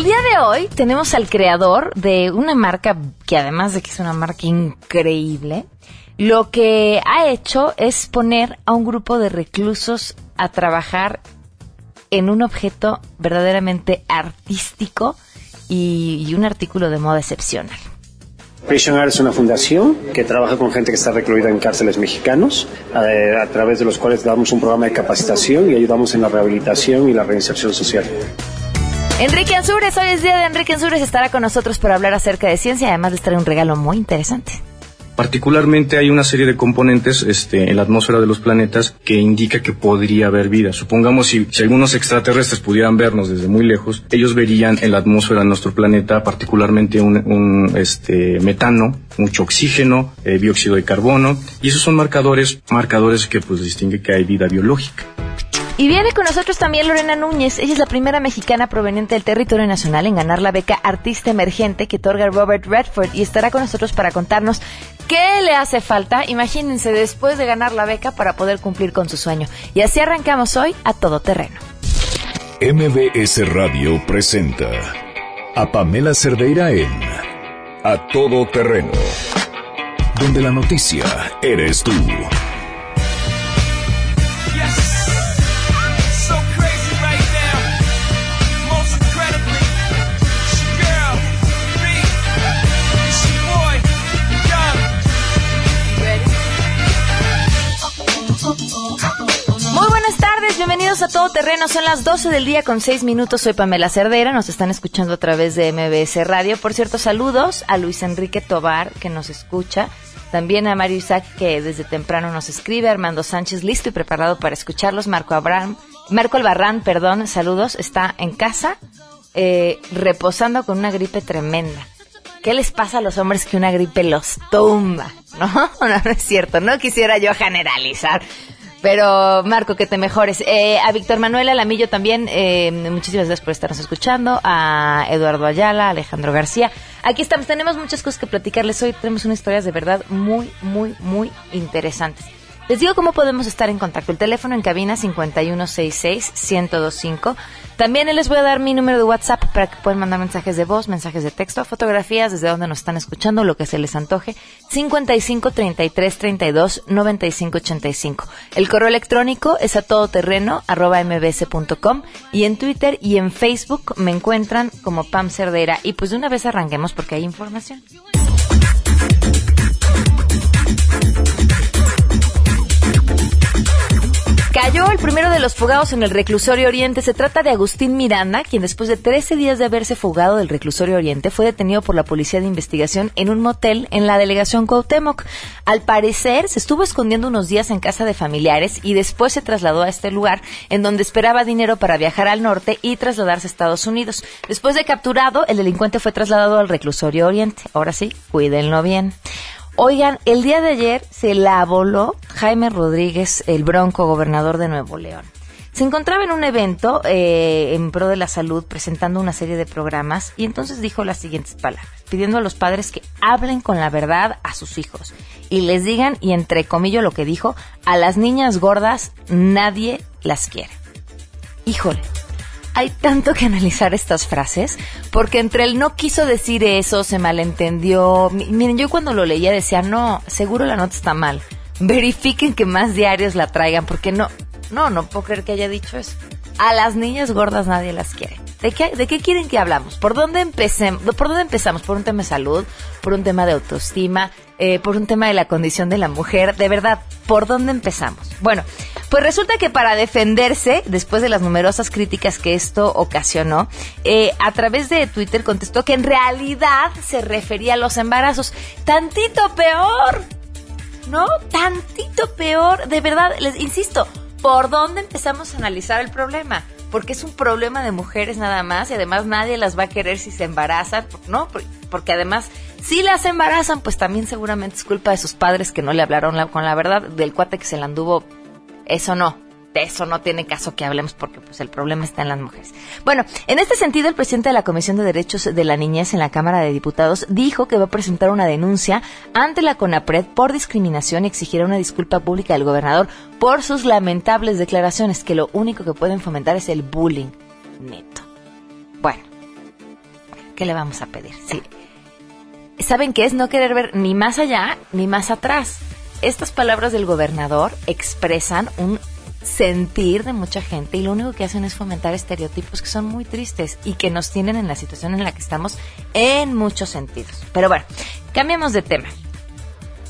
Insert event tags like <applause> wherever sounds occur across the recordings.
El día de hoy tenemos al creador de una marca que además de que es una marca increíble, lo que ha hecho es poner a un grupo de reclusos a trabajar en un objeto verdaderamente artístico y, un artículo de moda excepcional. Prison Art es una fundación que trabaja con gente que está recluida en cárceles mexicanos, eh, a través de los cuales damos un programa de capacitación y ayudamos en la rehabilitación y la reinserción social. Enrique Ansures, hoy es día de Enrique Ansures, estará con nosotros para hablar acerca de ciencia y además de traer un regalo muy interesante. Particularmente hay una serie de componentes este, en la atmósfera de los planetas que indica que podría haber vida. Supongamos si, si algunos extraterrestres pudieran vernos desde muy lejos, ellos verían en la atmósfera de nuestro planeta particularmente un, este, metano, mucho oxígeno, eh, dióxido de carbono, y esos son marcadores, marcadores que pues distinguen que hay vida biológica. Y viene con nosotros también Lorena Núñez. Ella es la primera mexicana proveniente del territorio nacional en ganar la beca Artista Emergente que otorga Robert Redford y estará con nosotros para contarnos qué le hace falta, imagínense, después de ganar la beca para poder cumplir con su sueño. Y así arrancamos hoy a todo terreno. MBS Radio presenta a Pamela Cerdeira en A Todo Terreno, donde la noticia eres tú. Bienvenidos a Todo Terreno. Son las 12 del día con 6 minutos. Soy Pamela Cerdera. Nos están escuchando a través de MBS Radio. Por cierto, saludos a Luis Enrique Tobar, que nos escucha. También a Mario Isaac, que desde temprano nos escribe. Armando Sánchez, listo y preparado para escucharlos. Marco Abraham, Marco Albarrán, perdón, saludos. Está en casa, eh, reposando con una gripe tremenda. ¿Qué les pasa a los hombres que una gripe los tumba? <laughs> ¿No? No, no es cierto. No quisiera yo generalizar. Pero Marco, que te mejores. Eh, a Víctor Manuel Alamillo también, eh, muchísimas gracias por estarnos escuchando. A Eduardo Ayala, Alejandro García. Aquí estamos, tenemos muchas cosas que platicarles hoy. Tenemos unas historias de verdad muy, muy, muy interesantes. Les digo cómo podemos estar en contacto. El teléfono en cabina 5166-1025. También les voy a dar mi número de WhatsApp para que puedan mandar mensajes de voz, mensajes de texto, fotografías desde donde nos están escuchando, lo que se les antoje. 55 33 32 95 85. El correo electrónico es a todoterreno arroba mbs.com y en Twitter y en Facebook me encuentran como Pam Cerdera. Y pues de una vez arranquemos porque hay información. Cayó el primero de los fugados en el reclusorio Oriente. Se trata de Agustín Miranda, quien después de 13 días de haberse fugado del reclusorio Oriente fue detenido por la policía de investigación en un motel en la delegación Cuauhtémoc. Al parecer, se estuvo escondiendo unos días en casa de familiares y después se trasladó a este lugar en donde esperaba dinero para viajar al norte y trasladarse a Estados Unidos. Después de capturado, el delincuente fue trasladado al reclusorio Oriente. Ahora sí, cuídenlo bien. Oigan, el día de ayer se la voló Jaime Rodríguez, el bronco gobernador de Nuevo León. Se encontraba en un evento eh, en pro de la salud presentando una serie de programas y entonces dijo las siguientes palabras, pidiendo a los padres que hablen con la verdad a sus hijos y les digan, y entre comillas lo que dijo, a las niñas gordas nadie las quiere. Híjole, hay tanto que analizar estas frases, porque entre él no quiso decir eso, se malentendió. Miren, yo cuando lo leía decía, no, seguro la nota está mal. Verifiquen que más diarios la traigan, porque no, no, no puedo creer que haya dicho eso. A las niñas gordas nadie las quiere. ¿De qué, ¿De qué quieren que hablamos? ¿Por dónde, empecemos? ¿Por dónde empezamos? ¿Por un tema de salud? ¿Por un tema de autoestima? Eh, ¿Por un tema de la condición de la mujer? De verdad, ¿por dónde empezamos? Bueno, pues resulta que para defenderse, después de las numerosas críticas que esto ocasionó, eh, a través de Twitter contestó que en realidad se refería a los embarazos. Tantito peor, ¿no? Tantito peor. De verdad, les insisto, ¿por dónde empezamos a analizar el problema? porque es un problema de mujeres nada más y además nadie las va a querer si se embarazan, ¿no? Porque además, si las embarazan, pues también seguramente es culpa de sus padres que no le hablaron con la verdad, del cuate que se la anduvo, eso no, de eso no tiene caso que hablemos porque pues el problema está en las mujeres. Bueno, en este sentido el presidente de la Comisión de Derechos de la Niñez en la Cámara de Diputados dijo que va a presentar una denuncia ante la CONAPRED por discriminación y exigirá una disculpa pública del gobernador por sus lamentables declaraciones que lo único que pueden fomentar es el bullying neto. Bueno, ¿qué le vamos a pedir? Sí. ¿Saben qué es no querer ver ni más allá ni más atrás? Estas palabras del gobernador expresan un sentir de mucha gente y lo único que hacen es fomentar estereotipos que son muy tristes y que nos tienen en la situación en la que estamos en muchos sentidos. Pero bueno, cambiamos de tema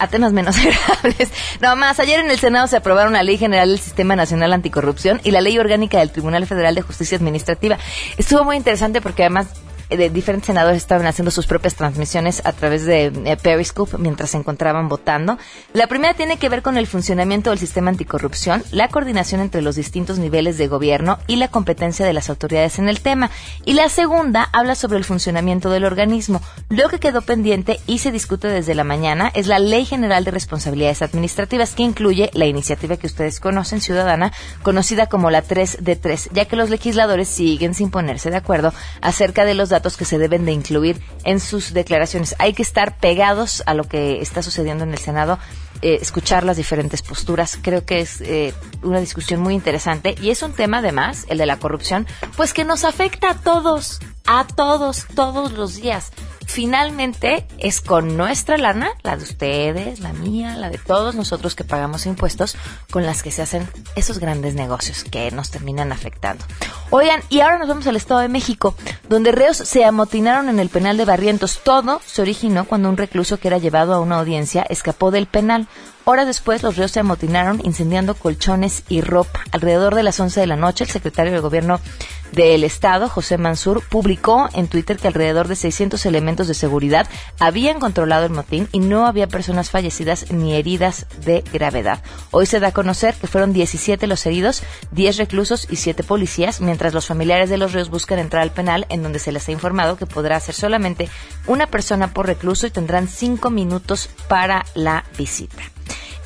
a temas menos <laughs> agradables. No más, ayer en el Senado se aprobaron la Ley General del Sistema Nacional Anticorrupción y la Ley Orgánica del Tribunal Federal de Justicia Administrativa. Estuvo muy interesante porque además de diferentes senadores estaban haciendo sus propias transmisiones a través de eh, Periscope mientras se encontraban votando. La primera tiene que ver con el funcionamiento del sistema anticorrupción, la coordinación entre los distintos niveles de gobierno y la competencia de las autoridades en el tema. Y la segunda habla sobre el funcionamiento del organismo. Lo que quedó pendiente y se discute desde la mañana es la Ley General de Responsabilidades Administrativas que incluye la iniciativa que ustedes conocen, ciudadana, conocida como la 3 de 3, ya que los legisladores siguen sin ponerse de acuerdo acerca de los datos que se deben de incluir en sus declaraciones. Hay que estar pegados a lo que está sucediendo en el Senado, eh, escuchar las diferentes posturas. Creo que es eh, una discusión muy interesante y es un tema además, el de la corrupción, pues que nos afecta a todos, a todos, todos los días finalmente es con nuestra lana, la de ustedes, la mía, la de todos nosotros que pagamos impuestos, con las que se hacen esos grandes negocios que nos terminan afectando. Oigan, y ahora nos vamos al Estado de México, donde reos se amotinaron en el penal de Barrientos. Todo se originó cuando un recluso que era llevado a una audiencia escapó del penal. Horas después, los reos se amotinaron incendiando colchones y ropa. Alrededor de las 11 de la noche, el secretario de Gobierno del Estado, José Mansur, publicó en Twitter que alrededor de 600 elementos de seguridad habían controlado el motín y no había personas fallecidas ni heridas de gravedad. Hoy se da a conocer que fueron 17 los heridos, 10 reclusos y 7 policías, mientras los familiares de los reos buscan entrar al penal en donde se les ha informado que podrá ser solamente una persona por recluso y tendrán 5 minutos para la visita.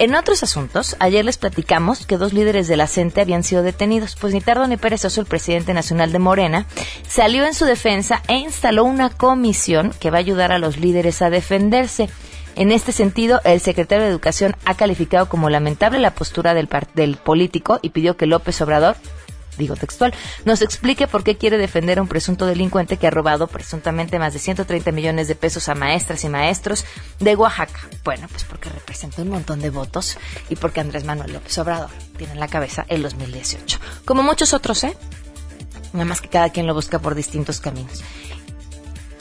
En otros asuntos, ayer les platicamos que dos líderes de la CENTE habían sido detenidos, pues ni tardo ni perezoso el presidente nacional de Morena salió en su defensa e instaló una comisión que va a ayudar a los líderes a defenderse. En este sentido, el secretario de Educación ha calificado como lamentable la postura del, del político y pidió que López Obrador digo textual, nos explique por qué quiere defender a un presunto delincuente que ha robado presuntamente más de 130 millones de pesos a maestras y maestros de Oaxaca. Bueno, pues porque representa un montón de votos y porque Andrés Manuel López Obrador tiene en la cabeza el 2018. Como muchos otros, ¿eh? Nada más que cada quien lo busca por distintos caminos.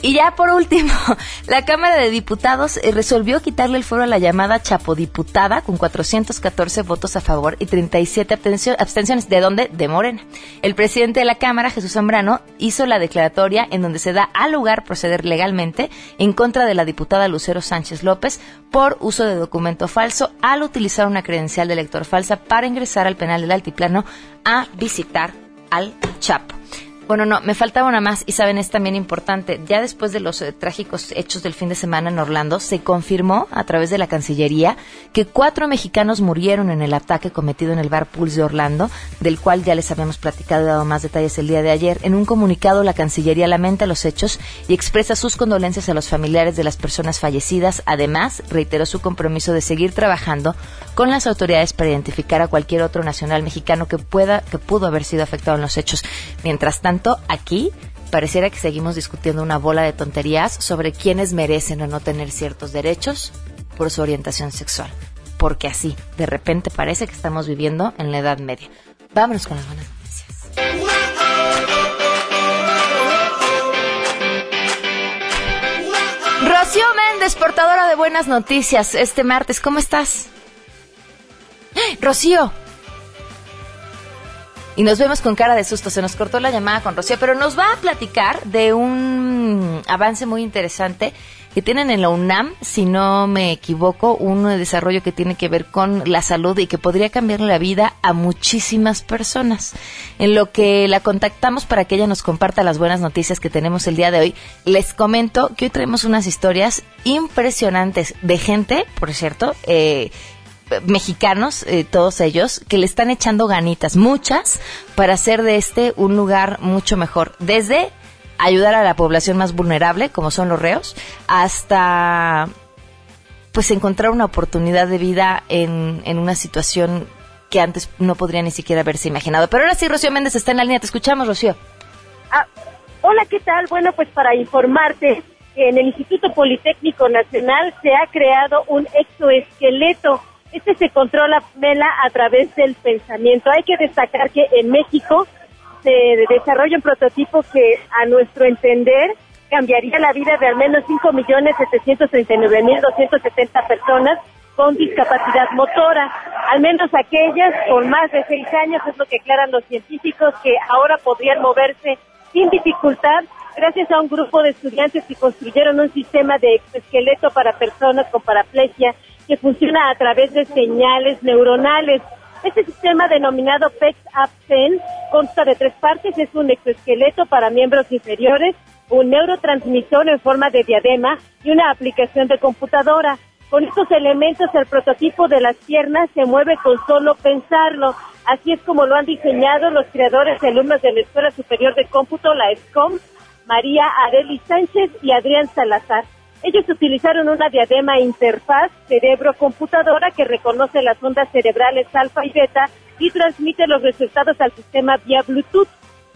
Y ya por último, <laughs> la Cámara de Diputados eh, resolvió quitarle el fuero a la llamada chapodiputada con 414 votos a favor y 37 abstenciones. ¿De dónde? De Morena. El presidente de la Cámara, Jesús Zambrano, hizo la declaratoria en donde se da al lugar proceder legalmente en contra de la diputada Lucero Sánchez López por uso de documento falso al utilizar una credencial de elector falsa para ingresar al penal del Altiplano a visitar al Chapo. Bueno, no, me faltaba una más y saben, es también importante. Ya después de los eh, trágicos hechos del fin de semana en Orlando, se confirmó a través de la Cancillería que cuatro mexicanos murieron en el ataque cometido en el bar Pulse de Orlando, del cual ya les habíamos platicado y dado más detalles el día de ayer. En un comunicado, la Cancillería lamenta los hechos y expresa sus condolencias a los familiares de las personas fallecidas. Además, reiteró su compromiso de seguir trabajando con las autoridades para identificar a cualquier otro nacional mexicano que pueda, que pudo haber sido afectado en los hechos. Mientras tanto, aquí pareciera que seguimos discutiendo una bola de tonterías sobre quiénes merecen o no tener ciertos derechos por su orientación sexual. Porque así, de repente parece que estamos viviendo en la Edad Media. Vámonos con las buenas noticias. Rocío Méndez, portadora de buenas noticias, este martes, ¿cómo estás? Rocío, y nos vemos con cara de susto. Se nos cortó la llamada con Rocío, pero nos va a platicar de un avance muy interesante que tienen en la UNAM, si no me equivoco, un desarrollo que tiene que ver con la salud y que podría cambiar la vida a muchísimas personas. En lo que la contactamos para que ella nos comparta las buenas noticias que tenemos el día de hoy, les comento que hoy traemos unas historias impresionantes de gente, por cierto, eh, mexicanos, eh, todos ellos, que le están echando ganitas, muchas, para hacer de este un lugar mucho mejor. Desde ayudar a la población más vulnerable, como son los reos, hasta pues encontrar una oportunidad de vida en, en una situación que antes no podría ni siquiera haberse imaginado. Pero ahora sí, Rocío Méndez está en la línea. Te escuchamos, Rocío. Ah, hola, ¿qué tal? Bueno, pues para informarte en el Instituto Politécnico Nacional se ha creado un exoesqueleto. Este se controla, Mela, a través del pensamiento. Hay que destacar que en México se desarrolla un prototipo que, a nuestro entender, cambiaría la vida de al menos 5.739.270 personas con discapacidad motora, al menos aquellas con más de seis años, es lo que aclaran los científicos, que ahora podrían moverse sin dificultad gracias a un grupo de estudiantes que construyeron un sistema de esqueleto para personas con paraplegia que funciona a través de señales neuronales. Este sistema denominado PEX Absen consta de tres partes, es un exoesqueleto para miembros inferiores, un neurotransmisor en forma de diadema y una aplicación de computadora. Con estos elementos el prototipo de las piernas se mueve con solo pensarlo. Así es como lo han diseñado los creadores y alumnos de la Escuela Superior de Cómputo, la ESCOM, María Areli Sánchez y Adrián Salazar. Ellos utilizaron una diadema interfaz cerebro-computadora que reconoce las ondas cerebrales alfa y beta y transmite los resultados al sistema vía Bluetooth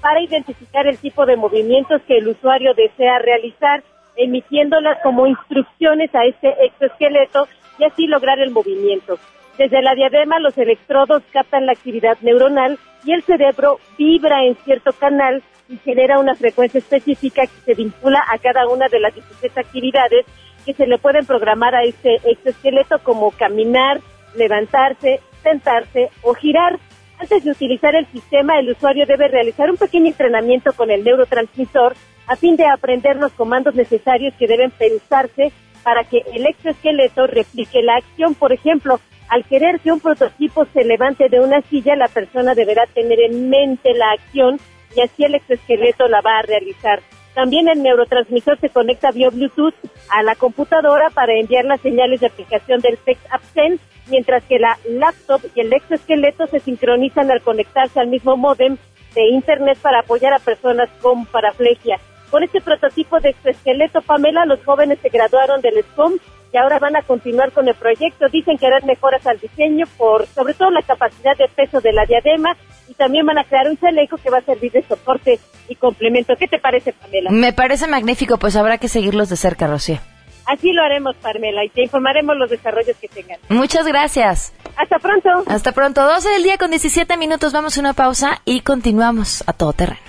para identificar el tipo de movimientos que el usuario desea realizar emitiéndolas como instrucciones a este exoesqueleto y así lograr el movimiento. Desde la diadema los electrodos captan la actividad neuronal y el cerebro vibra en cierto canal y genera una frecuencia específica que se vincula a cada una de las 16 actividades que se le pueden programar a este exoesqueleto como caminar, levantarse, sentarse o girar. Antes de utilizar el sistema, el usuario debe realizar un pequeño entrenamiento con el neurotransmisor a fin de aprender los comandos necesarios que deben pensarse para que el exoesqueleto replique la acción. Por ejemplo, al querer que un prototipo se levante de una silla, la persona deberá tener en mente la acción y así el exoesqueleto la va a realizar. También el neurotransmisor se conecta vía Bluetooth a la computadora para enviar las señales de aplicación del Text Absent, mientras que la laptop y el exoesqueleto se sincronizan al conectarse al mismo modem de Internet para apoyar a personas con paraplegia. Con este prototipo de exoesqueleto, Pamela, los jóvenes se graduaron del SCOM y ahora van a continuar con el proyecto. Dicen que harán mejoras al diseño por, sobre todo, la capacidad de peso de la diadema y también van a crear un chaleco que va a servir de soporte y complemento. ¿Qué te parece, Pamela? Me parece magnífico, pues habrá que seguirlos de cerca, Rocío. Así lo haremos, Pamela, y te informaremos los desarrollos que tengan. Muchas gracias. Hasta pronto. Hasta pronto. 12 del día con 17 minutos. Vamos a una pausa y continuamos a todo terreno.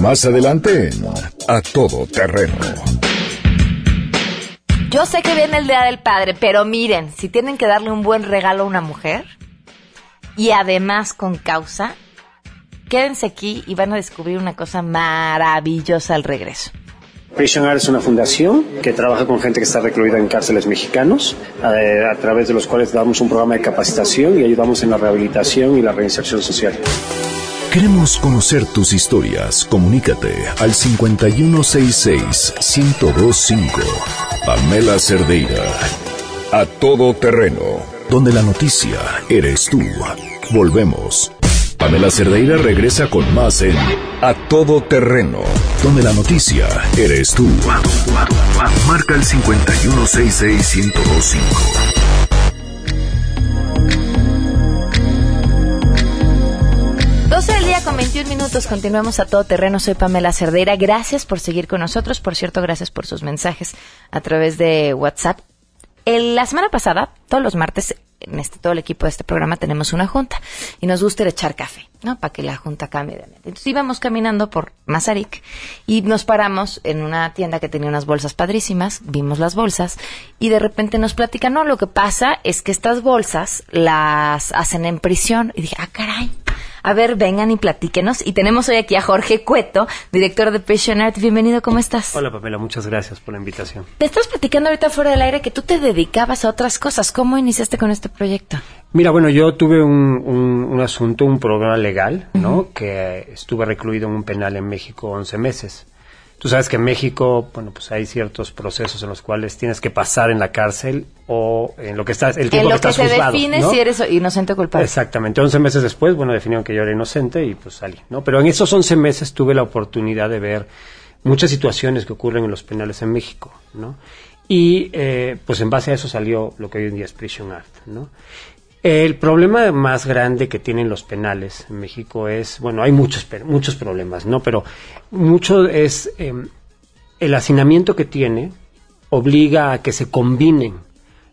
Más adelante en A Todo Terreno. Yo sé que viene el Día del Padre, pero miren, si tienen que darle un buen regalo a una mujer y además con causa, quédense aquí y van a descubrir una cosa maravillosa al regreso. Prisionar es una fundación que trabaja con gente que está recluida en cárceles mexicanos, eh, a través de los cuales damos un programa de capacitación y ayudamos en la rehabilitación y la reinserción social. Queremos conocer tus historias. Comunícate al 5166-1025. Pamela Cerdeira. A todo terreno. Donde la noticia eres tú. Volvemos. Pamela Cerdeira regresa con más en A Todo Terreno, donde la noticia eres tú. Marca el 5166-1025. 12 del día con 21 minutos, continuamos a todo terreno. Soy Pamela Cerdeira. Gracias por seguir con nosotros. Por cierto, gracias por sus mensajes a través de WhatsApp. El- la semana pasada, todos los martes, en este, todo el equipo de este programa tenemos una junta y nos gusta ir echar café, ¿no? Para que la junta cambie de ambiente. Entonces íbamos caminando por Mazarik y nos paramos en una tienda que tenía unas bolsas padrísimas, vimos las bolsas y de repente nos platican, no, lo que pasa es que estas bolsas las hacen en prisión. Y dije, ah, caray. A ver, vengan y platíquenos. Y tenemos hoy aquí a Jorge Cueto, director de Patient Art. Bienvenido, ¿cómo estás? Hola Pamela, muchas gracias por la invitación. Te estás platicando ahorita fuera del aire que tú te dedicabas a otras cosas. ¿Cómo iniciaste con este proyecto? Mira, bueno, yo tuve un, un- un asunto, un problema legal, ¿no? Que estuve recluido en un penal en México 11 meses. Tú sabes que en México, bueno, pues hay ciertos procesos en los cuales tienes que pasar en la cárcel o en lo que estás, el tiempo En lo que estás se juzgado, define ¿no? si eres inocente o culpable. Exactamente, 11 meses después, bueno, definieron que yo era inocente y pues salí, ¿no? Pero en esos 11 meses tuve la oportunidad de ver muchas situaciones que ocurren en los penales en México, ¿no? Y eh, pues en base a eso salió lo que hoy en día es Prison Art, ¿no? El problema más grande que tienen los penales en México es, bueno, hay muchos, muchos problemas, ¿no? Pero mucho es em, el hacinamiento que tiene obliga a que se combinen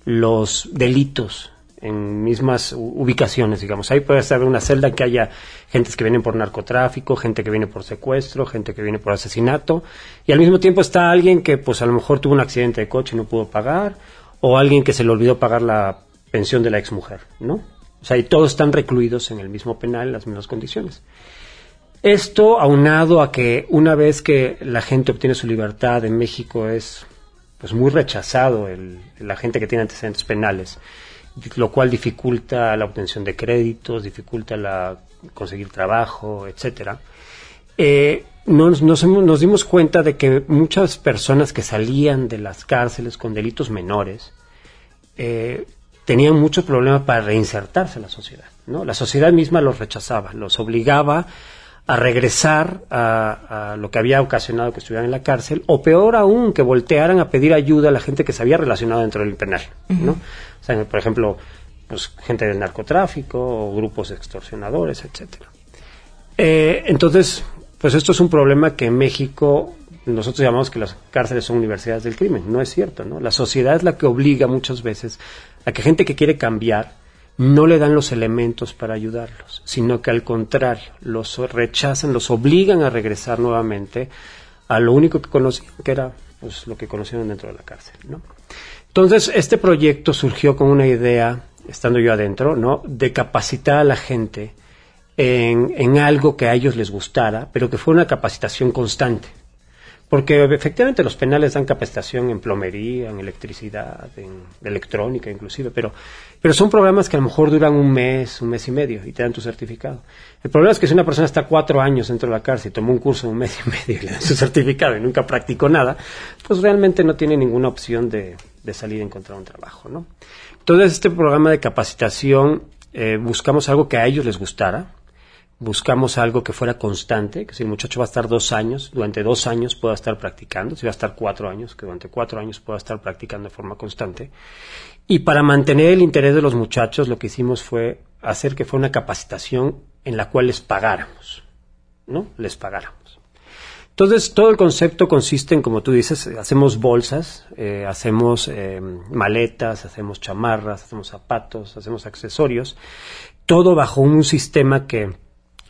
los delitos en mismas ubicaciones, digamos. Ahí puede estar una celda que haya gentes que vienen por narcotráfico, gente que viene por secuestro, gente que viene por asesinato, y al mismo tiempo está alguien que pues a lo mejor tuvo un accidente de coche y no pudo pagar, o alguien que se le olvidó pagar la pensión de la exmujer, ¿no? O sea, y todos están recluidos en el mismo penal, en las mismas condiciones. Esto aunado a que una vez que la gente obtiene su libertad en México es pues muy rechazado el, la gente que tiene antecedentes penales, lo cual dificulta la obtención de créditos, dificulta la conseguir trabajo, etcétera. Eh, nos, dimos cuenta de que muchas personas que salían de las cárceles con delitos menores eh, tenían muchos problemas para reinsertarse en la sociedad. ¿no? La sociedad misma los rechazaba, los obligaba a regresar a, lo que había ocasionado que estuvieran en la cárcel, o peor aún, que voltearan a pedir ayuda a la gente que se había relacionado dentro del penal. ¿no? O sea, por ejemplo, pues, gente del narcotráfico, o grupos extorsionadores, etcétera. Eh, entonces, pues esto es un problema que en México nosotros llamamos que las cárceles son universidades del crimen. No es cierto, ¿no? La sociedad es la que obliga muchas veces a que gente que quiere cambiar no le dan los elementos para ayudarlos, sino que al contrario, los rechazan, los obligan a regresar nuevamente a lo único que conocían, que era pues, lo que conocieron dentro de la cárcel, ¿no? Entonces, este proyecto surgió con una idea, estando yo adentro, ¿no? De capacitar a la gente en, en algo que a ellos les gustara, pero que fuera una capacitación constante. Porque efectivamente los penales dan capacitación en plomería, en electricidad, en electrónica inclusive, pero, pero son programas que a lo mejor duran un mes, un mes y medio y te dan tu certificado. El problema es que si una persona está cuatro años dentro de la cárcel y tomó un curso de un mes y medio y le dan su certificado y nunca practicó nada, pues realmente no tiene ninguna opción de, de salir a encontrar un trabajo, ¿no? Entonces este programa de capacitación eh, buscamos algo que a ellos les gustara, buscamos algo que fuera constante, que si el muchacho va a estar dos años, durante dos años pueda estar practicando, si va a estar cuatro años, que durante cuatro años pueda estar practicando de forma constante. Y para mantener el interés de los muchachos, lo que hicimos fue hacer que fuera una capacitación en la cual les pagáramos, ¿no? Les pagáramos. Entonces, todo el concepto consiste en, como tú dices, hacemos bolsas, eh, hacemos eh, maletas, hacemos chamarras, hacemos zapatos, hacemos accesorios, todo bajo un sistema que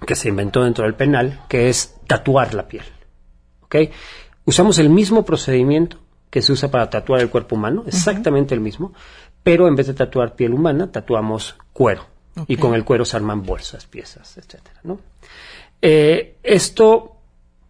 que se inventó dentro del penal, que es tatuar la piel. ¿Ok? Usamos el mismo procedimiento que se usa para tatuar el cuerpo humano, exactamente el mismo, pero en vez de tatuar piel humana, tatuamos cuero. Y con el cuero se arman bolsas, piezas, etcétera, ¿no? Eh, esto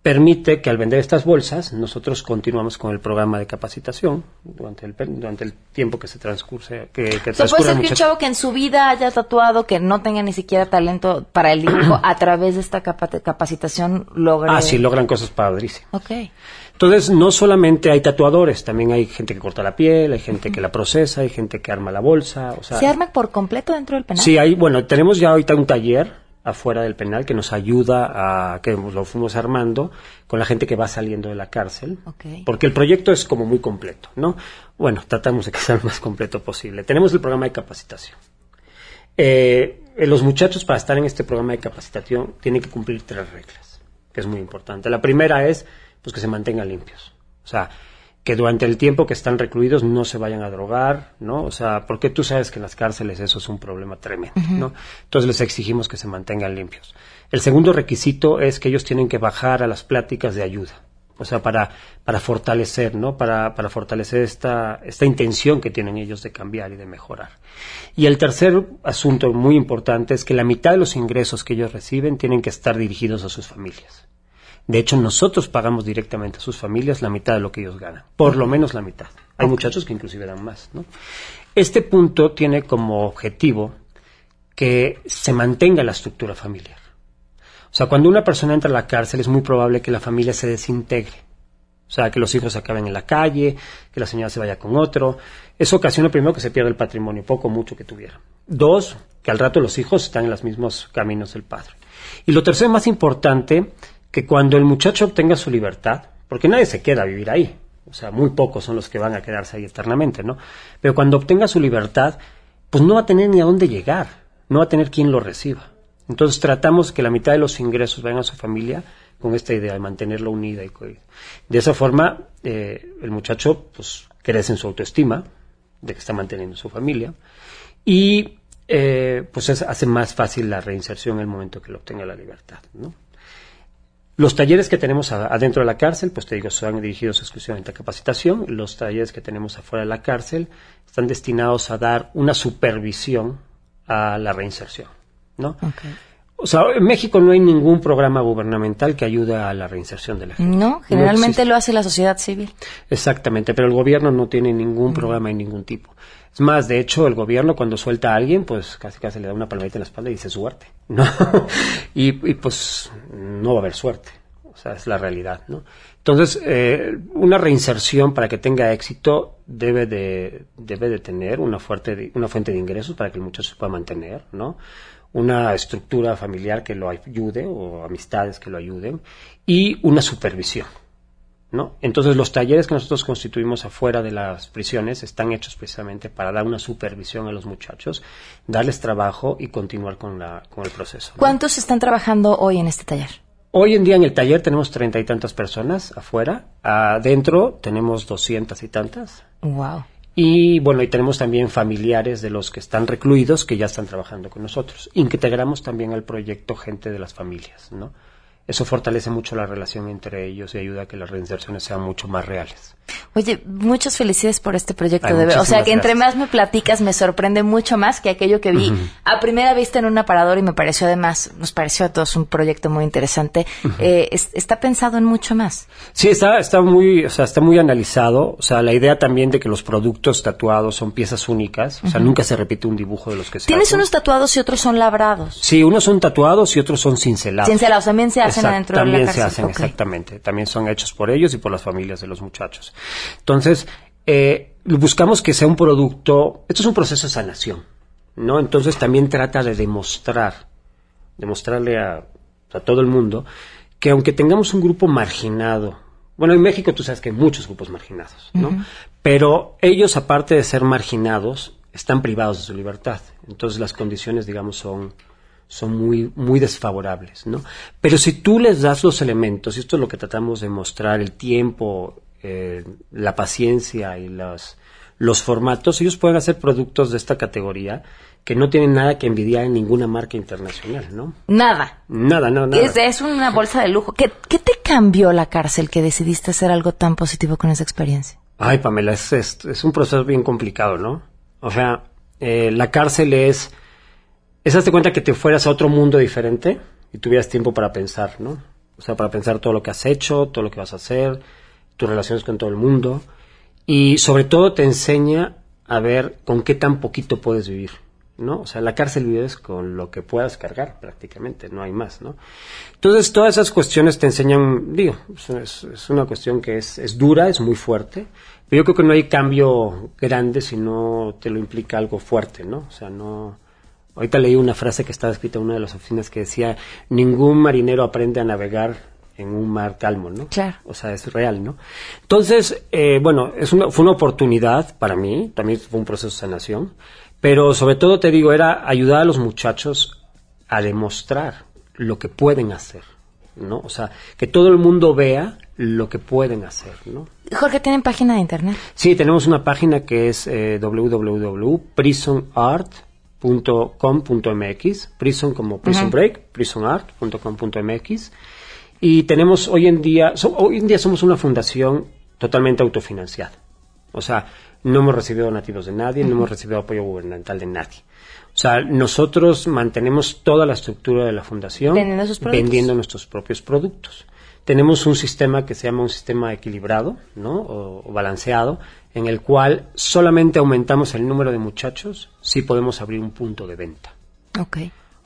permite que al vender estas bolsas nosotros continuamos con el programa de capacitación durante el, durante el tiempo que se transcurse que, que puede ser que un chavo que en su vida haya tatuado que no tenga ni siquiera talento para el dibujo <clears throat> a través de esta capacitación logre ah sí logran cosas padrísimas. Okay entonces no solamente hay tatuadores también hay gente que corta la piel hay gente que la procesa hay gente que arma la bolsa o sea se arma por completo dentro del penal sí hay bueno tenemos ya ahorita un taller afuera del penal que nos ayuda a que lo fuimos armando con la gente que va saliendo de la cárcel. Porque el proyecto es como muy completo no bueno tratamos de que sea lo más completo posible. Tenemos el programa de capacitación. Eh, los muchachos para estar en este programa de capacitación tienen que cumplir tres reglas que es muy importante. La primera es pues que se mantengan limpios. O sea que durante el tiempo que están recluidos no se vayan a drogar, ¿no? O sea, porque tú sabes que en las cárceles eso es un problema tremendo, ¿no? Entonces les exigimos que se mantengan limpios. El segundo requisito es que ellos tienen que bajar a las pláticas de ayuda, o sea, para, para fortalecer, ¿no? Para, para fortalecer esta, esta intención que tienen ellos de cambiar y de mejorar. Y el tercer asunto muy importante es que la mitad de los ingresos que ellos reciben tienen que estar dirigidos a sus familias. De hecho, nosotros pagamos directamente a sus familias la mitad de lo que ellos ganan, por lo menos la mitad. Hay muchachos que inclusive dan más. ¿no? Este punto tiene como objetivo que se mantenga la estructura familiar. O sea, cuando una persona entra a la cárcel es muy probable que la familia se desintegre. O sea, que los hijos acaben en la calle, que la señora se vaya con otro. Eso ocasiona primero que se pierda el patrimonio, poco o mucho que tuviera. Dos, que al rato los hijos están en los mismos caminos del padre. Y lo tercero más importante que cuando el muchacho obtenga su libertad, porque nadie se queda a vivir ahí, o sea, muy pocos son los que van a quedarse ahí eternamente, ¿no? Pero cuando obtenga su libertad, pues no va a tener ni a dónde llegar, no va a tener quien lo reciba. Entonces tratamos que la mitad de los ingresos vayan a su familia con esta idea de mantenerla unida y de esa forma eh, el muchacho pues crece en su autoestima de que está manteniendo su familia y eh, pues hace más fácil la reinserción en el momento que lo obtenga la libertad, ¿no? Los talleres que tenemos adentro de la cárcel, pues te digo, son dirigidos exclusivamente a capacitación. Los talleres que tenemos afuera de la cárcel están destinados a dar una supervisión a la reinserción, ¿no? O sea, en México no hay ningún programa gubernamental que ayude a la reinserción de la gente. No, generalmente lo hace la sociedad civil. Exactamente, pero el gobierno no tiene ningún mm. programa de ningún tipo. Es más, de hecho, el gobierno cuando suelta a alguien, pues casi casi le da una palmadita en la espalda y dice suerte, <laughs> ¿no? y, pues no va a haber suerte, o sea, es la realidad, ¿no? Entonces, eh, una reinserción para que tenga éxito debe de, debe de tener una, fuerte, una fuente de ingresos para que el muchacho se pueda mantener, ¿no? Una estructura familiar que lo ayude o amistades que lo ayuden y una supervisión. ¿No? Entonces los talleres que nosotros constituimos afuera de las prisiones están hechos precisamente para dar una supervisión a los muchachos, darles trabajo y continuar con, la, con el proceso. ¿Cuántos están trabajando hoy en este taller? Hoy en día en el taller tenemos treinta y tantas personas afuera, adentro tenemos doscientas y tantas. Wow. Y bueno, y tenemos también familiares de los que están recluidos que ya están trabajando con nosotros. Integramos también al proyecto gente de las familias, ¿no? Eso fortalece mucho la relación entre ellos y ayuda a que las reinserciones sean mucho más reales. Oye, muchas felicidades por este proyecto. de o sea, que entre más me platicas, me sorprende mucho más que aquello que vi a primera vista en un aparador y me pareció además, nos pareció a todos un proyecto muy interesante. Eh, está pensado en mucho más. Sí, está, está muy, o sea, está muy analizado. O sea, la idea también de que los productos tatuados son piezas únicas. O sea, nunca se repite un dibujo de los que se Tienes unos tatuados y otros son labrados. Sí, unos son tatuados y otros son cincelados. Cincelados también se hacen adentro de la. También se hacen, exactamente. También son hechos por ellos y por las familias de los muchachos. Entonces, eh, buscamos que sea un producto, esto es un proceso de sanación, ¿no? Entonces también trata de demostrar, demostrarle a, todo el mundo que aunque tengamos un grupo marginado, bueno, en México tú sabes que hay muchos grupos marginados, ¿no? Pero ellos, aparte de ser marginados, están privados de su libertad. Entonces las condiciones, digamos, son, son muy, muy desfavorables, ¿no? Pero si tú les das los elementos, y esto es lo que tratamos de mostrar, el tiempo, eh, la paciencia y los, los formatos, ellos pueden hacer productos de esta categoría que no tienen nada que envidiar en ninguna marca internacional, ¿no? Nada. Nada, no, nada. Es, es una bolsa de lujo. ¿Qué, ¿Qué, te cambió la cárcel que decidiste hacer algo tan positivo con esa experiencia? Ay, Pamela, es, es, un proceso bien complicado, ¿no? O sea, eh, la cárcel es... Es hazte cuenta que te fueras a otro mundo diferente y tuvieras tiempo para pensar, ¿no? O sea, para pensar todo lo que has hecho, todo lo que vas a hacer, tus relaciones con todo el mundo y sobre todo te enseña a ver con qué tan poquito puedes vivir, ¿no? O sea, la cárcel vives con lo que puedas cargar prácticamente, no hay más, ¿no? Entonces, todas esas cuestiones te enseñan, digo, es, una cuestión que es, es, dura, es muy fuerte, pero yo creo que no hay cambio grande si no te lo implica algo fuerte, ¿no? O sea, no... Ahorita leí una frase que estaba escrita en una de las oficinas que decía, ningún marinero aprende a navegar en un mar calmo, ¿no? Claro. O sea, es real, ¿no? Entonces, eh, bueno, es una, fue una oportunidad para mí, también fue un proceso de sanación, pero sobre todo te digo, era ayudar a los muchachos a demostrar lo que pueden hacer, ¿no? O sea, que todo el mundo vea lo que pueden hacer, ¿no? Jorge, ¿tienen página de internet? Sí, tenemos una página que es eh, www.prisonart.com.mx, prison como prison break, prisonart.com.mx y tenemos hoy en día, hoy en día somos una fundación totalmente autofinanciada. O sea, no hemos recibido donativos de nadie, no hemos recibido apoyo gubernamental de nadie. O sea, nosotros mantenemos toda la estructura de la fundación vendiendo nuestros propios productos. Tenemos un sistema que se llama un sistema equilibrado, ¿no? O, o, balanceado, en el cual solamente aumentamos el número de muchachos si podemos abrir un punto de venta. Ok.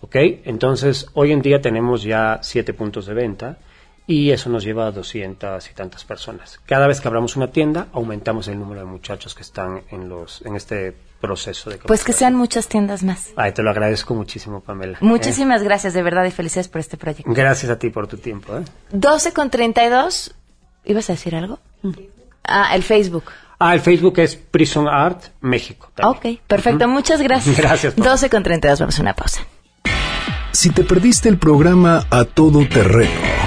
Ok, entonces hoy en día tenemos ya siete puntos de venta y eso nos lleva a 200 y tantas personas. Cada vez que abramos una tienda, aumentamos el número de muchachos que están en, los, en este proceso de... Pues que sean muchas tiendas más. Ay, te lo agradezco muchísimo, Pamela. Muchísimas gracias, de verdad, y felicidades por este proyecto. Gracias a ti por tu tiempo. ¿eh? 12 con 32, ¿ibas a decir algo? Ah, el Facebook. Ah, el Facebook es Prison Art México. también. Ok, perfecto. Muchas gracias. Gracias. 12 con 32, vamos a una pausa. Si te perdiste el programa A Todo Terreno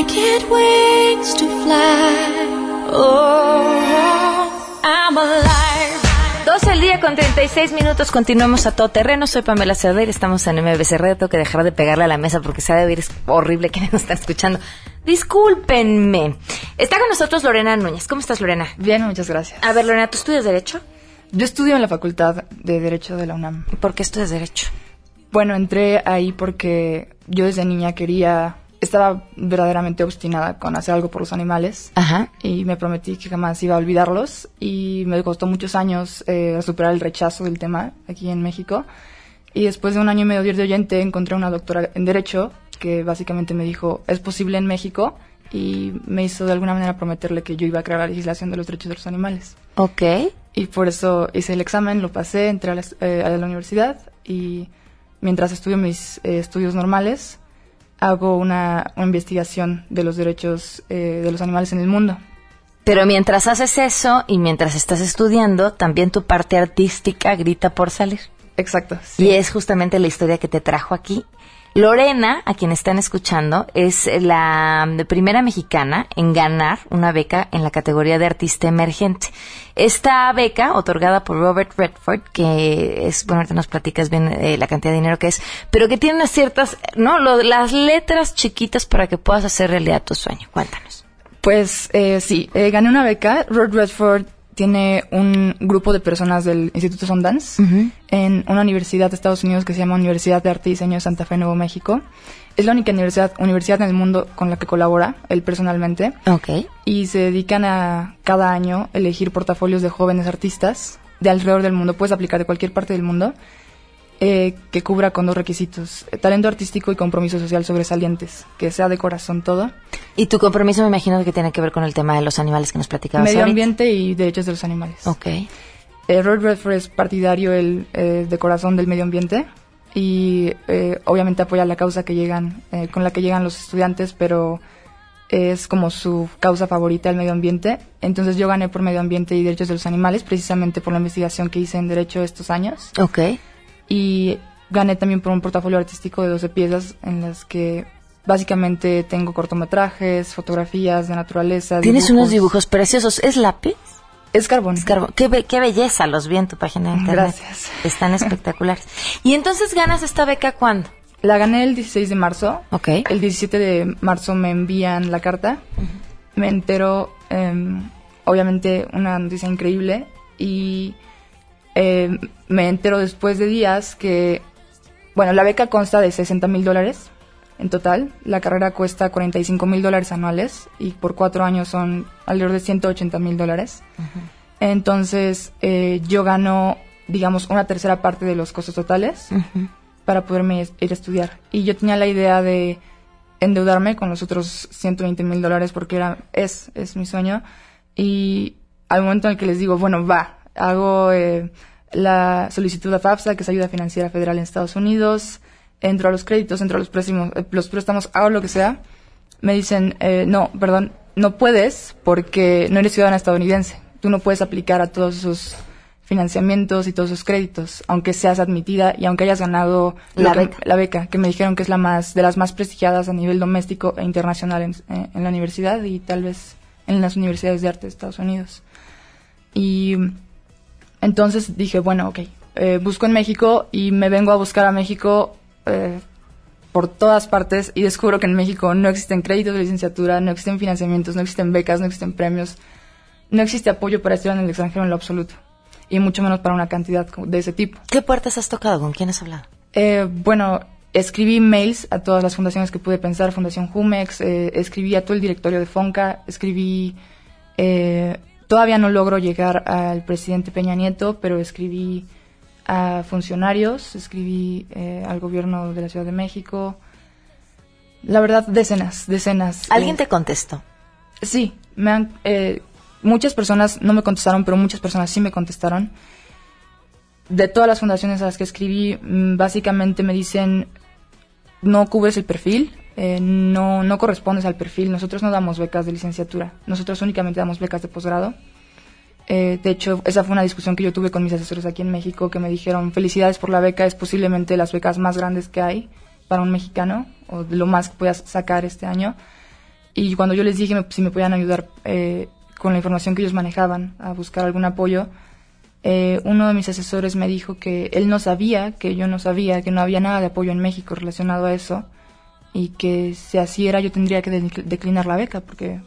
I get wings to fly. Oh, I'm alive. 12 al día con 36 minutos. Continuamos a todo terreno. Soy Pamela Cerdeira. Estamos en MBC Radio. Tengo que dejar de pegarle a la mesa porque se ha de oír. Es horrible que nos está escuchando. Discúlpenme. Está con nosotros Lorena Núñez. ¿Cómo estás, Lorena? Bien, muchas gracias. A ver, Lorena, ¿tú estudias Derecho? Yo estudio en la Facultad de Derecho de la UNAM. ¿Por qué estudias Derecho? Bueno, entré ahí porque yo desde niña quería, estaba verdaderamente obstinada con hacer algo por los animales Ajá. y me prometí que jamás iba a olvidarlos y me costó muchos años eh, superar el rechazo del tema aquí en México. Y después de un año y medio de oyente encontré una doctora en Derecho que básicamente me dijo, es posible en México y me hizo de alguna manera prometerle que yo iba a crear la legislación de los derechos de los animales. Ok. Y por eso hice el examen, lo pasé, entré a la, eh, a la universidad y mientras estudio mis eh, estudios normales, hago una, una investigación de los derechos eh, de los animales en el mundo. Pero mientras haces eso y mientras estás estudiando, también tu parte artística grita por salir. Exacto. sí. Y es justamente la historia que te trajo aquí. Lorena, a quien están escuchando, es la primera mexicana en ganar una beca en la categoría de artista emergente. Esta beca, otorgada por Robert Redford, que es, bueno, ahorita nos platicas bien eh, la cantidad de dinero que es, pero que tiene unas ciertas, ¿no? Lo- las letras chiquitas para que puedas hacer realidad tu sueño. Cuéntanos. Pues eh, sí, eh, gané una beca. Rod Redford tiene un grupo de personas del Instituto Sundance en una universidad de Estados Unidos que se llama Universidad de Arte y Diseño de Santa Fe, Nuevo México. Es la única universidad, universidad en el mundo con la que colabora él personalmente. Ok. y se dedican a cada año elegir portafolios de jóvenes artistas de alrededor del mundo. Puedes aplicar de cualquier parte del mundo eh, que cubra con dos requisitos: eh, talento artístico y compromiso social sobresalientes, que sea de corazón todo, Y tu compromiso me imagino que tiene que ver con el tema de los animales que nos platicabas medio ahorita. ambiente y derechos de los animales. Ok. Eh, Redford es partidario el, eh, de corazón del medio ambiente y eh, obviamente apoya la causa que llegan, eh, con la que llegan los estudiantes, pero es como su causa favorita el medio ambiente. Entonces yo gané por medio ambiente y derechos de los animales, precisamente por la investigación que hice en derecho estos años. Ok. Y gané también por un portafolio artístico de 12 piezas en las que básicamente tengo cortometrajes, fotografías de naturaleza. Tienes unos dibujos preciosos. ¿Es lápiz? Es carbón. Es carbón. Qué, be- qué belleza, los vi en tu página de internet. Gracias. Están espectaculares. <laughs> Y entonces ganas esta beca cuándo? La gané el 16 de marzo. Ok. El 17 de marzo me envían la carta. Me entero, em, obviamente, una noticia increíble. Y em, me entero después de días que, bueno, la beca consta de 60 mil dólares en total. La carrera cuesta 45 mil dólares anuales y por cuatro años son alrededor de 180 mil dólares. Entonces, eh, yo gano, digamos, una tercera parte de los costos totales para poderme ir a estudiar. Y yo tenía la idea de endeudarme con los otros 120 mil dólares porque era, es, es mi sueño. Y al momento en el que les digo, bueno, va, hago eh, la solicitud a FAFSA, que es ayuda financiera federal en Estados Unidos, entro a los créditos, entro a los préstamos, eh, los préstamos, hago lo que sea, me dicen, eh, no, perdón, no puedes porque no eres ciudadana estadounidense. Tú no puedes aplicar a todos esos financiamientos y todos esos créditos, aunque seas admitida y aunque hayas ganado La que- beca. la beca, que me dijeron que es la más de las más prestigiadas a nivel doméstico e internacional en, eh, en la universidad y tal vez en las universidades de arte de Estados Unidos. Y entonces dije, bueno, ok, eh, busco en México y me vengo a buscar a México eh, por todas partes y descubro que en México no existen créditos de licenciatura, no existen financiamientos, no existen becas, no existen premios, no existe apoyo para estudiar en el extranjero en lo absoluto y mucho menos para una cantidad de ese tipo. ¿Qué puertas has tocado? ¿Con quién has hablado? Eh, bueno, escribí mails a todas las fundaciones que pude pensar, Fundación Jumex, eh, escribí a todo el directorio de Fonca, escribí eh, todavía no logro llegar al presidente Peña Nieto, pero escribí a funcionarios, escribí eh, al gobierno de la Ciudad de México. La verdad, decenas, decenas. ¿Alguien eh, te contestó? Sí, me han, eh, muchas personas no me contestaron, pero muchas personas sí me contestaron. De todas las fundaciones a las que escribí, mm, básicamente me dicen, no cubres el perfil, eh, no, no correspondes al perfil, nosotros no damos becas de licenciatura, nosotros únicamente damos becas de posgrado. Eh, de hecho, esa fue una discusión que yo tuve con mis asesores aquí en México, que me dijeron, felicidades por la beca, es posiblemente las becas más grandes que hay para un mexicano, o de lo más que puedas sacar este año. Y cuando yo les dije si me podían ayudar eh, con la información que ellos manejaban a buscar algún apoyo, uno de mis asesores me dijo que él no sabía, que yo no sabía, que no había nada de apoyo en México relacionado a eso y que si así era yo tendría que de- declinar la beca porque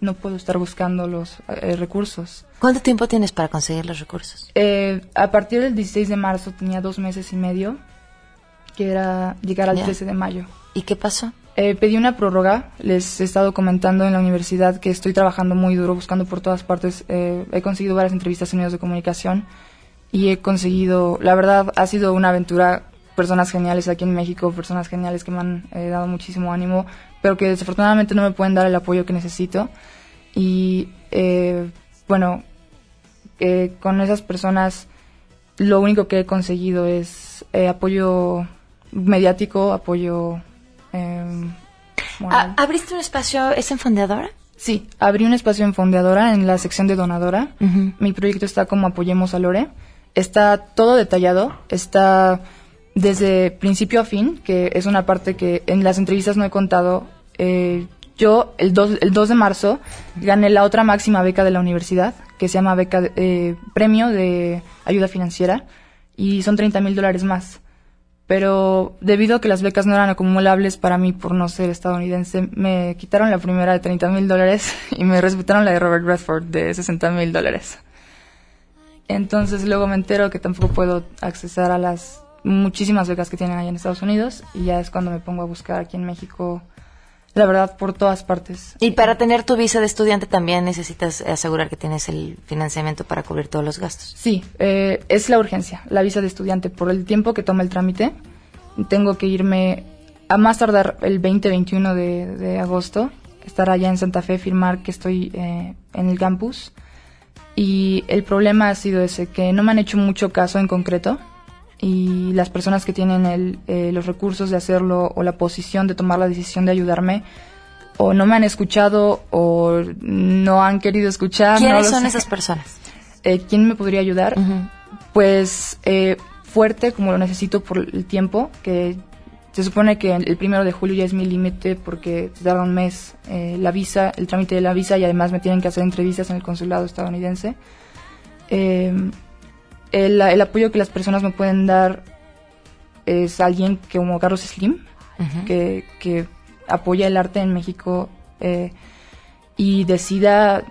no puedo estar buscando los eh, recursos. ¿Cuánto tiempo tienes para conseguir los recursos? Eh, a partir del 16 de marzo tenía dos meses y medio, que era llegar al Ya. 13 de mayo. ¿Y qué pasó? Eh, pedí una prórroga, les he estado comentando en la universidad que estoy trabajando muy duro, buscando por todas partes. Eh, he conseguido varias entrevistas en medios de comunicación y he conseguido, la verdad, ha sido una aventura, personas geniales aquí en México, personas geniales que me han eh, dado muchísimo ánimo, pero que desafortunadamente no me pueden dar el apoyo que necesito. Y eh, bueno, eh, con esas personas lo único que he conseguido es eh, apoyo mediático, apoyo em, moral. Ah, ¿Abriste un espacio? ¿Es en Fondeadora? Sí, abrí un espacio en Fondeadora, en la sección de donadora. Mi proyecto está como Apoyemos a Lore. Está todo detallado, está desde principio a fin, que es una parte que en las entrevistas no he contado. Eh, yo, el 2, el 2 de marzo, gané la otra máxima beca de la universidad, que se llama beca eh, Premio de Ayuda Financiera, y son 30 mil dólares más. Pero debido a que las becas no eran acumulables para mí por no ser estadounidense, me quitaron la primera de 30 mil dólares <laughs> y me respetaron la de Robert Redford de 60 mil dólares. Entonces luego me entero que tampoco puedo accesar a las muchísimas becas que tienen allá en Estados Unidos y ya es cuando me pongo a buscar aquí en México, la verdad, por todas partes. Y para tener tu visa de estudiante también necesitas asegurar que tienes el financiamiento para cubrir todos los gastos. Sí, eh, es la urgencia, la visa de estudiante. Por el tiempo que toma el trámite, tengo que irme a más tardar el 20-21 de, de agosto, estar allá en Santa Fe, firmar que estoy eh, en el campus. Y el problema ha sido ese, que no me han hecho mucho caso en concreto. Y las personas que tienen el, eh, los recursos de hacerlo o la posición de tomar la decisión de ayudarme, o no me han escuchado o no han querido escuchar. ¿Quiénes son sé. esas personas? <laughs> Eh, ¿Quién me podría ayudar? Pues eh, fuerte como lo necesito por el tiempo, que se supone que el primero de julio ya es mi límite porque tarda un mes eh, la visa, el trámite de la visa y además me tienen que hacer entrevistas en el consulado estadounidense. El, el apoyo que las personas me pueden dar es alguien que como Carlos Slim, que, que apoya el arte en México eh, y decida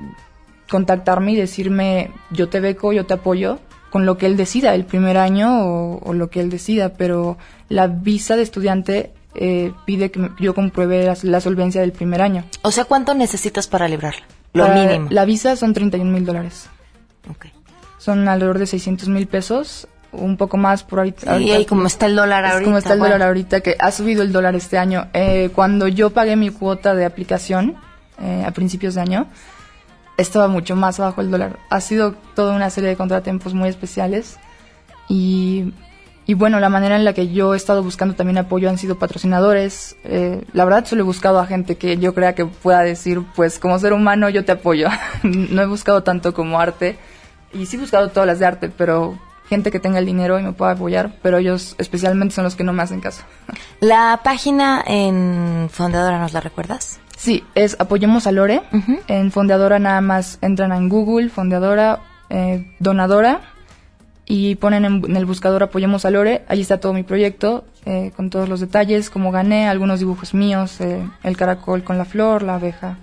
contactarme y decirme yo te beco, yo te apoyo, con lo que él decida el primer año o, o lo que él decida, pero la visa de estudiante eh, pide que yo compruebe la, la solvencia del primer año. O sea, ¿cuánto necesitas para librarla? Lo Para mínimo. La visa son 31 mil dólares. Son alrededor de 600 mil pesos, un poco más por ahorita. Y ahorita ahí como está el dólar es ahorita. como está el bueno. dólar ahorita, que ha subido el dólar este año. Eh, cuando yo pagué mi cuota de aplicación eh, a principios de año, estaba mucho más bajo el dólar. Ha sido toda una serie de contratiempos muy especiales. Y, y bueno, la manera en la que yo he estado buscando también apoyo han sido patrocinadores. Eh, la verdad, solo he buscado a gente que yo crea que pueda decir, pues como ser humano yo te apoyo. <laughs> no he buscado tanto como arte. Y sí he buscado todas las de arte, pero gente que tenga el dinero y me pueda apoyar, pero ellos especialmente son los que no me hacen caso. <laughs> La página en Fondeadora, ¿nos la recuerdas? Sí, es Apoyemos a Lore. En Fondeadora nada más entran en Google, Fondeadora, eh, Donadora, y ponen en, en el buscador Apoyemos a Lore. Allí está todo mi proyecto, eh, con todos los detalles, cómo gané, algunos dibujos míos, eh, el caracol con la flor, la abeja.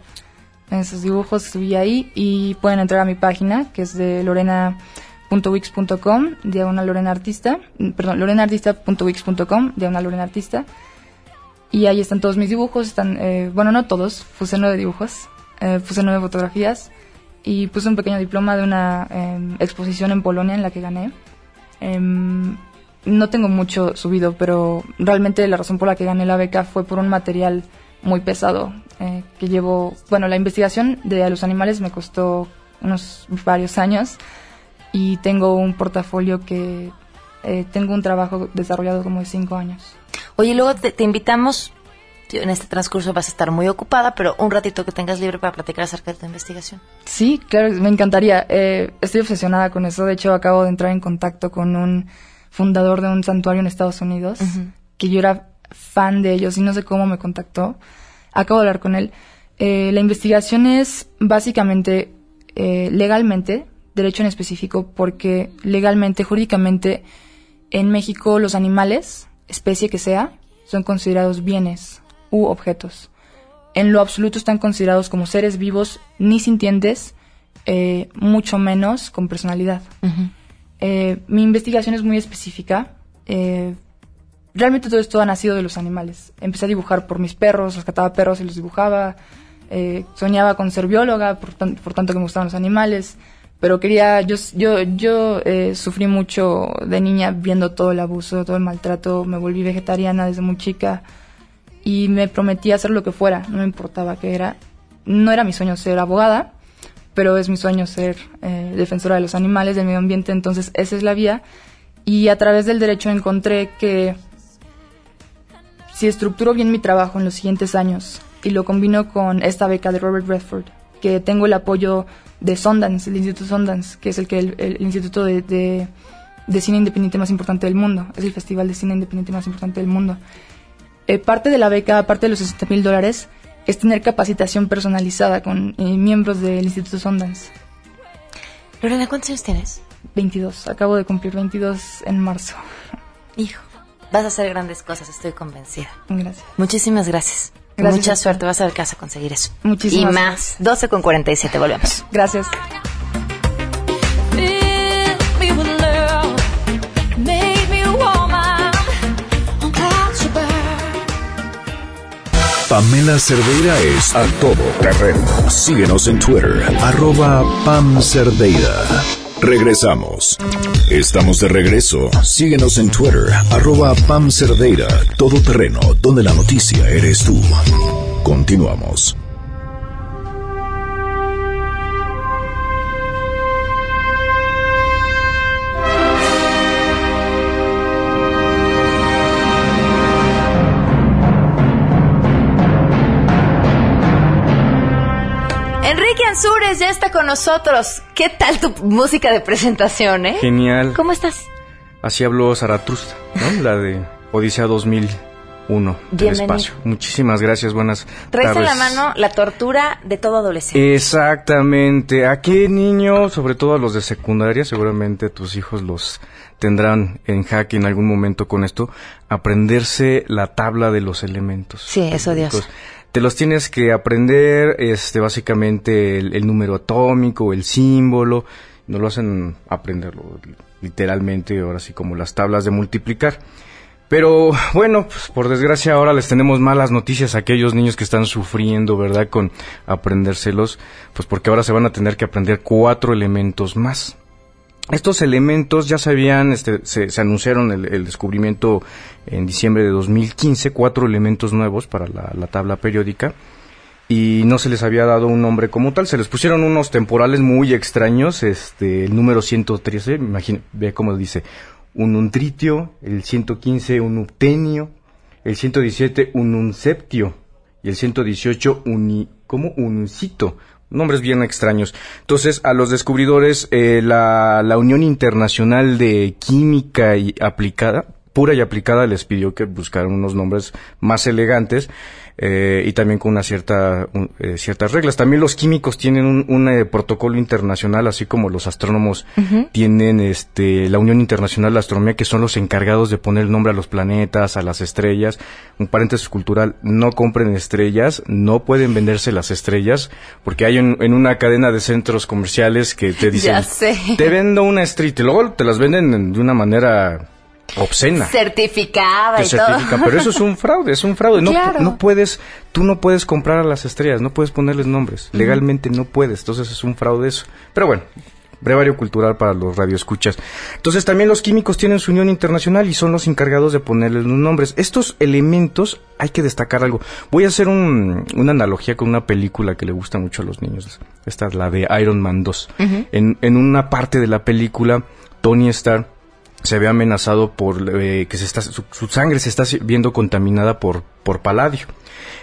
Esos dibujos subí ahí y pueden entrar a mi página, que es de lorena.wix.com, diagonal Lorena Artista, mm, perdón, lorenaartista.wix.com, diagonal Lorena Artista. Y ahí están todos mis dibujos, están, eh, bueno, no todos, puse nueve dibujos, eh, puse nueve fotografías y puse un pequeño diploma de una em, exposición en Polonia en la que gané. Em, no tengo mucho subido, pero realmente la razón por la que gané la beca fue por un material muy pesado eh, que llevo, bueno, la investigación de los animales me costó unos varios años y tengo un portafolio que eh, tengo un trabajo desarrollado como de cinco años. Oye, luego te, invitamos, en este transcurso vas a estar muy ocupada, pero un ratito que tengas libre para platicar acerca de tu investigación. Sí, claro, me encantaría. Eh, estoy obsesionada con eso. De hecho, acabo de entrar en contacto con un fundador de un santuario en Estados Unidos, que yo era fan de ellos y no sé cómo me contactó. Acabo de hablar con él. Eh, la investigación es básicamente legalmente, derecho en específico, porque legalmente, jurídicamente, en México los animales, especie que sea, son considerados bienes u objetos. En lo absoluto están considerados como seres vivos ni sintientes, eh, mucho menos con personalidad. Eh, mi investigación es muy específica. Eh, realmente todo esto ha nacido de los animales. Empecé a dibujar por mis perros, rescataba perros y los dibujaba. soñaba con ser bióloga, por, tanto que me gustaban los animales pero quería, yo, yo, yo eh, sufrí mucho de niña viendo todo el abuso, todo el maltrato, me volví vegetariana desde muy chica y me prometí hacer lo que fuera, no me importaba qué era. No era mi sueño ser abogada, pero es mi sueño ser eh, defensora de los animales, del medio ambiente, entonces esa es la vía. Y a través del derecho encontré que si estructuro bien mi trabajo en los siguientes años y lo combino con esta beca de Robert Redford, que tengo el apoyo de Sundance, el Instituto Sundance, que es el, que el, instituto de, de, cine independiente más importante del mundo, es el festival de cine independiente más importante del mundo. Eh, parte de la beca, aparte de los 60 mil dólares, es tener capacitación personalizada con eh, miembros del Instituto Sundance. Lorena, ¿cuántos años tienes? 22, acabo de cumplir 22 en marzo. Hijo, vas a hacer grandes cosas, estoy convencida. Gracias. Muchísimas gracias. Mucha suerte, vas a ver que vas a conseguir eso. Muchísimas Y más. 12 con 47, volvemos. Gracias. Pamela Cerdeira es a todo terreno. Síguenos en Twitter, arroba Pam Cerdeira. Regresamos. Estamos de regreso. Síguenos en Twitter, arroba Pam Cerdeira, todo terreno, donde la noticia eres tú. Continuamos. Ya está con nosotros. ¿Qué tal tu música de presentación, eh? Genial. ¿Cómo estás? Así habló Zaratustra, ¿no? <laughs> La de Odisea 2001 del espacio. Muchísimas gracias, buenas Traes en la mano la tortura de todo adolescente. Exactamente. ¿A qué niño, sobre todo a los de secundaria, seguramente tus hijos los tendrán en jaque en algún momento con esto, aprenderse la tabla de los elementos. Sí, eso Dios te los tienes que aprender, este, básicamente el, número atómico, el símbolo, no lo hacen aprenderlo literalmente, ahora sí como las tablas de multiplicar. Pero bueno, pues, por desgracia ahora les tenemos malas noticias a aquellos niños que están sufriendo, ¿verdad? Con aprendérselos, pues porque ahora se van a tener que aprender cuatro elementos más. Estos elementos ya se habían, este, se, anunciaron el, descubrimiento en diciembre de 2015, cuatro elementos nuevos para la, tabla periódica y no se les había dado un nombre como tal, se les pusieron unos temporales muy extraños, este, el número 113, imagine, ve cómo dice, un untritio, el 115 un uptenio, el 117 un unseptio y el 118 un, como un uncito nombres bien extraños. Entonces, a los descubridores, eh, la, la Unión Internacional de Química y Aplicada, pura y aplicada, les pidió que buscaran unos nombres más elegantes eh, y también con una cierta, eh, ciertas reglas. También los químicos tienen un, eh, protocolo internacional, así como los astrónomos tienen este, la Unión Internacional de Astronomía, que son los encargados de poner el nombre a los planetas, a las estrellas. Un paréntesis cultural, no compren estrellas, no pueden venderse las estrellas, porque hay en una cadena de centros comerciales que te <laughs> dicen, te vendo una estrella, y luego te las venden de una manera obscena. Certificada y certifica, todo. pero eso es un fraude, es un fraude. No, Claro. no puedes, tú no puedes comprar a las estrellas, no puedes ponerles nombres. Legalmente no puedes, entonces es un fraude eso. Pero bueno, brevario cultural para los radioescuchas. Entonces también los químicos tienen su unión internacional y son los encargados de ponerles los nombres. Estos elementos, hay que destacar algo. Voy a hacer un- una analogía con una película que le gusta mucho a los niños. Esta es la de Iron Man 2. en, en una parte de la película, Tony Stark se ve amenazado por eh, que se está, su, sangre se está viendo contaminada por, por paladio.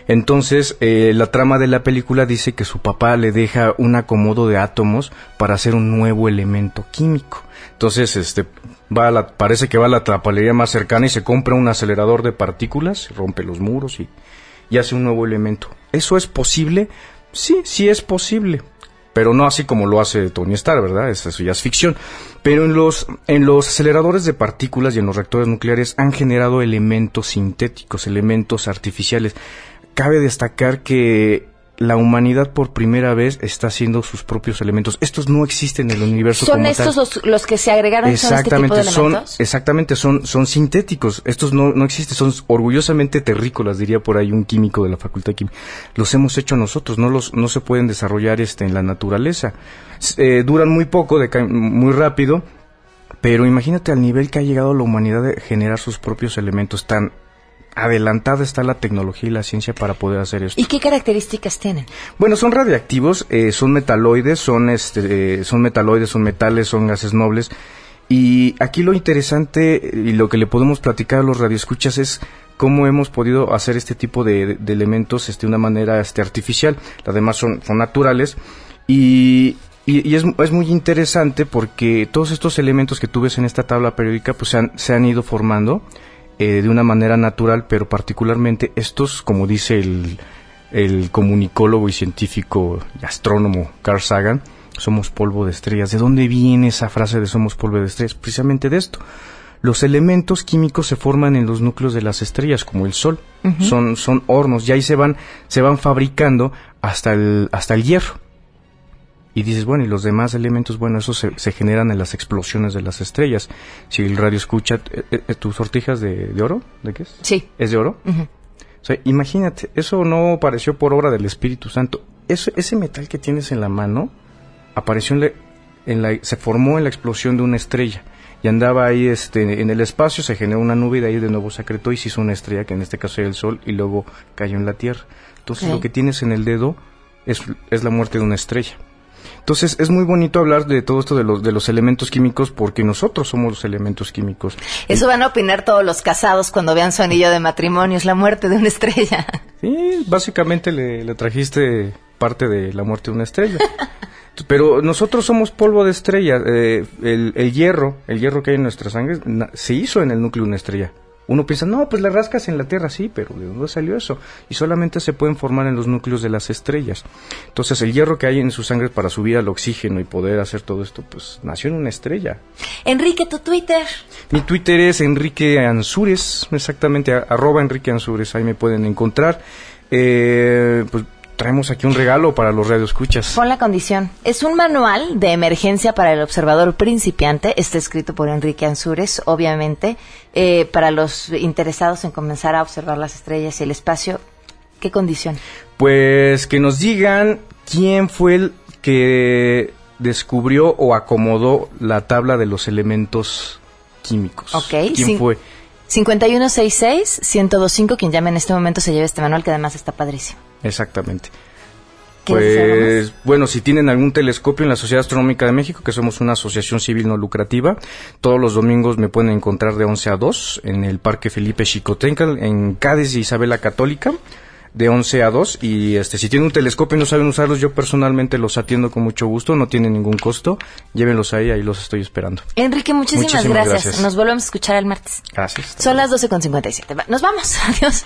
Entonces, eh, la trama de la película dice que su papá le deja un acomodo de átomos para hacer un nuevo elemento químico. Entonces, este, va a la, parece que va a la trapalería más cercana y se compra un acelerador de partículas, rompe los muros y, y hace un nuevo elemento. ¿Eso es posible? Sí, sí es posible. Pero no así como lo hace Tony Stark, ¿verdad? Es- Eso ya es ficción. Pero en los, en los aceleradores de partículas y en los reactores nucleares han generado elementos sintéticos, elementos artificiales. Cabe destacar que la humanidad por primera vez está haciendo sus propios elementos. Estos no existen en el universo ¿Son como estos tal. los, los que se agregaron son este tipo Exactamente, de son, exactamente, son, son sintéticos. Estos no, no existen, son orgullosamente terrícolas, diría por ahí un químico de la Facultad de Química. Los hemos hecho nosotros, no los, no se pueden desarrollar este en la naturaleza. Eh, duran muy poco, decaen muy rápido, pero imagínate al nivel que ha llegado la humanidad de generar sus propios elementos tan adelantada está la tecnología y la ciencia para poder hacer esto. ¿Y qué características tienen? Bueno, son radiactivos, eh, son metaloides, son este, eh, son metaloides, son metales, son gases nobles. Y aquí lo interesante y lo que le podemos platicar a los radioescuchas es cómo hemos podido hacer este tipo de, de elementos este, de una manera este, artificial. Las demás son, son naturales. Y, y, y es, es muy interesante porque todos estos elementos que tú ves en esta tabla periódica pues se han, se han ido formando eh, de una manera natural, pero particularmente estos, como dice el, el comunicólogo y científico y astrónomo Carl Sagan, somos polvo de estrellas. ¿De dónde viene esa frase de somos polvo de estrellas? Precisamente de esto. Los elementos químicos se forman en los núcleos de las estrellas, como el Sol. son, son hornos y ahí se van, se van fabricando hasta el, hasta el hierro. Y dices, bueno, y los demás elementos, bueno, esos se, se generan en las explosiones de las estrellas. Si el radio escucha, eh, eh, ¿tus sortijas de, de oro? ¿De qué es? Sí. ¿Es de oro? O sea, imagínate, eso no apareció por obra del Espíritu Santo. Eso, ese metal que tienes en la mano apareció en la, en la- se formó en la explosión de una estrella y andaba ahí este en el espacio, se generó una nube y de ahí de nuevo se acretó y se hizo una estrella que en este caso era el sol y luego cayó en la tierra. Entonces lo que tienes en el dedo es, es la muerte de una estrella. Entonces es muy bonito hablar de todo esto de los, de los elementos químicos porque nosotros somos los elementos químicos. Eso van a opinar todos los casados cuando vean su anillo de matrimonio, es la muerte de una estrella. <laughs> Sí, básicamente le, le trajiste parte de la muerte de una estrella. <laughs> Pero nosotros somos polvo de estrella. eh, el, el hierro, el hierro que hay en nuestra sangre, se hizo en el núcleo de una estrella. Uno piensa, no, pues le rascas en la Tierra, sí, pero ¿de dónde salió eso? Y solamente se pueden formar en los núcleos de las estrellas. Entonces, el hierro que hay en su sangre para subir al oxígeno y poder hacer todo esto, pues nació en una estrella. Enrique, tu Twitter. Mi Twitter es Enrique Ansures, exactamente, a- arroba Enrique Ansures, ahí me pueden encontrar. Eh, pues traemos aquí un regalo para los radioescuchas. Pon la condición. Es un manual de emergencia para el observador principiante. Está escrito por Enrique Ansures, obviamente. Eh, para los interesados en comenzar a observar las estrellas y el espacio. ¿Qué condición? Pues que nos digan quién fue el que descubrió o acomodó la tabla de los elementos químicos. Ok, ¿Quién fue? 5166-1025, quien llame en este momento se lleva este manual que además está padrísimo. Exactamente. ¿Quieres decir algo Pues bueno, si tienen algún telescopio en la Sociedad Astronómica de México, que somos una asociación civil no lucrativa, todos los domingos me pueden encontrar de 11 a 2 en el Parque Felipe Chicotenca, en Cádiz y Isabel la Católica, de 11 a 2. Y este, si tienen un telescopio y no saben usarlos, yo personalmente los atiendo con mucho gusto, no tienen ningún costo. Llévenlos ahí, ahí los estoy esperando. Enrique, muchísimas, Muchísimas gracias. gracias. Nos volvemos a escuchar el martes. Gracias. Son las 12.57. Va- Nos vamos. <laughs> Adiós.